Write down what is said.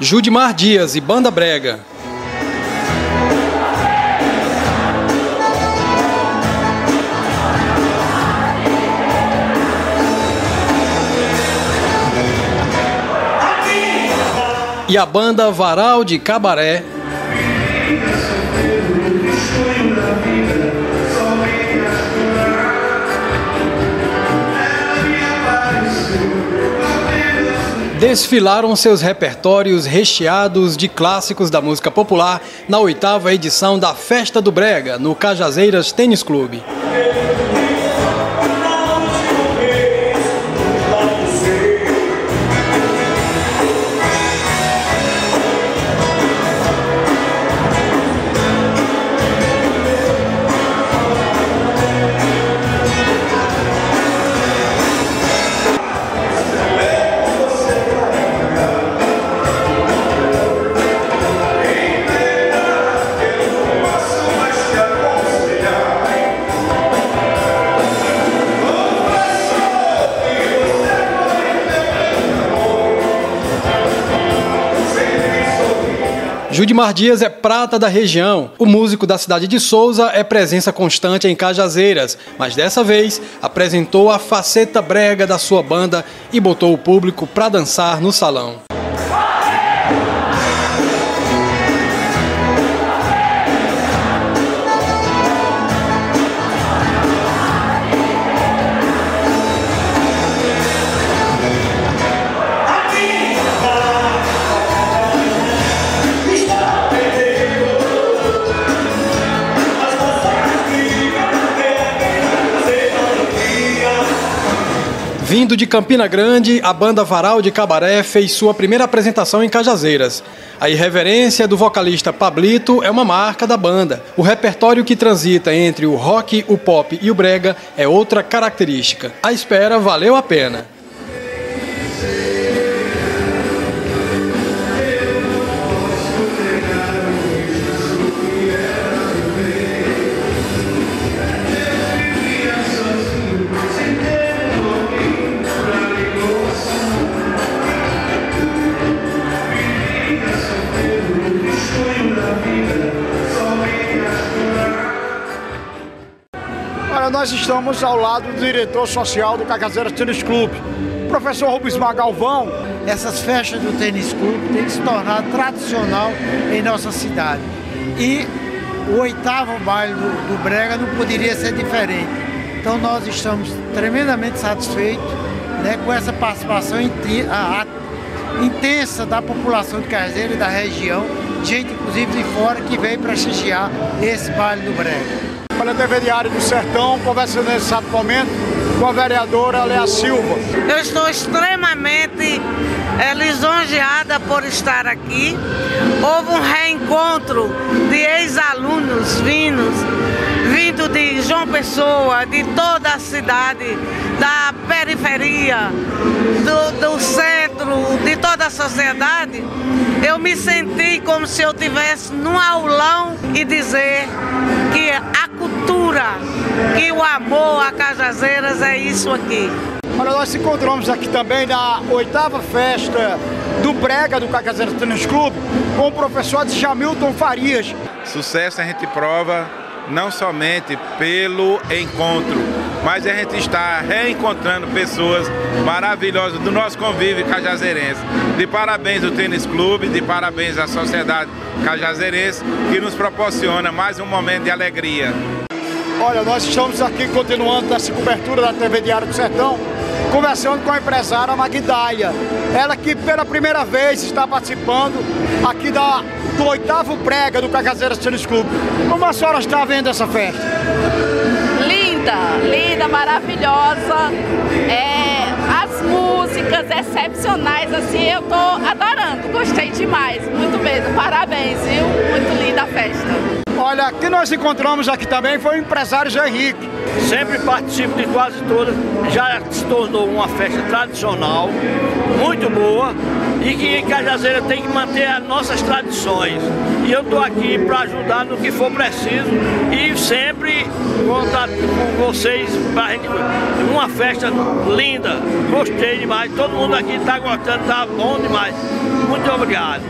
Judimar Dias e Banda Brega. E a banda Varal de Cabaré desfilaram seus repertórios recheados de clássicos da música popular na oitava edição da Festa do Brega, no Cajazeiras Tênis Clube. Judimar Dias é prata da região. O músico da cidade de Souza é presença constante em Cajazeiras, mas dessa vez apresentou a faceta brega da sua banda e botou o público para dançar no salão. Vindo de Campina Grande, a banda Varal de Cabaré fez sua primeira apresentação em Cajazeiras. A irreverência do vocalista Pablito é uma marca da banda. O repertório que transita entre o rock, o pop e o brega é outra característica. A espera valeu a pena. Nós estamos ao lado do diretor social do Cacazeiras Tênis Clube, professor Rubens Magalvão. Essas festas do tênis clube têm se tornado tradicional em nossa cidade. E o oitavo baile do, do Brega não poderia ser diferente. Então nós estamos tremendamente satisfeitos né, com essa participação intensa da população de Caseira e da região, gente inclusive de fora que veio prestigiar esse baile do Brega para a TV Diário do Sertão, conversando nesse exato momento com a vereadora Lea Silva. Eu estou extremamente é, lisonjeada por estar aqui. Houve um reencontro de ex-alunos vindos, vindo de João Pessoa, de toda a cidade, da periferia, do, do centro, de toda a sociedade. Eu me senti como se eu tivesse num aulão e dizer cultura, que o amor a Cajazeiras é isso aqui. Olha, nós nos encontramos aqui também na oitava festa do Brega do Cajazeiras Tênis Clube com o professor Jamilton Farias. Sucesso a gente prova não somente pelo encontro, mas a gente está reencontrando pessoas maravilhosas do nosso convívio cajazeirense. De parabéns ao Tênis Clube, de parabéns à sociedade cajazeirense, que nos proporciona mais um momento de alegria. Olha, nós estamos aqui continuando nessa cobertura da TV Diário do Sertão, conversando com a empresária Magdaia. Ela que pela primeira vez está participando aqui da, do oitavo prega do Cacazeiras Tênis Clube. Como a senhora está vendo essa festa? Linda, linda, maravilhosa. É, as músicas excepcionais, assim, eu tô adorando, gostei demais, muito mesmo. Parabéns, viu? Muito linda a festa. Olha, que nós encontramos aqui também foi o empresário Zé Henrique. Sempre participo de quase todas, já se tornou uma festa tradicional, muito boa, e que em Cajazeira tem que manter as nossas tradições. E eu estou aqui para ajudar no que for preciso e sempre contar com vocês para uma festa linda. Gostei demais, todo mundo aqui está gostando, está bom demais. Muito obrigado.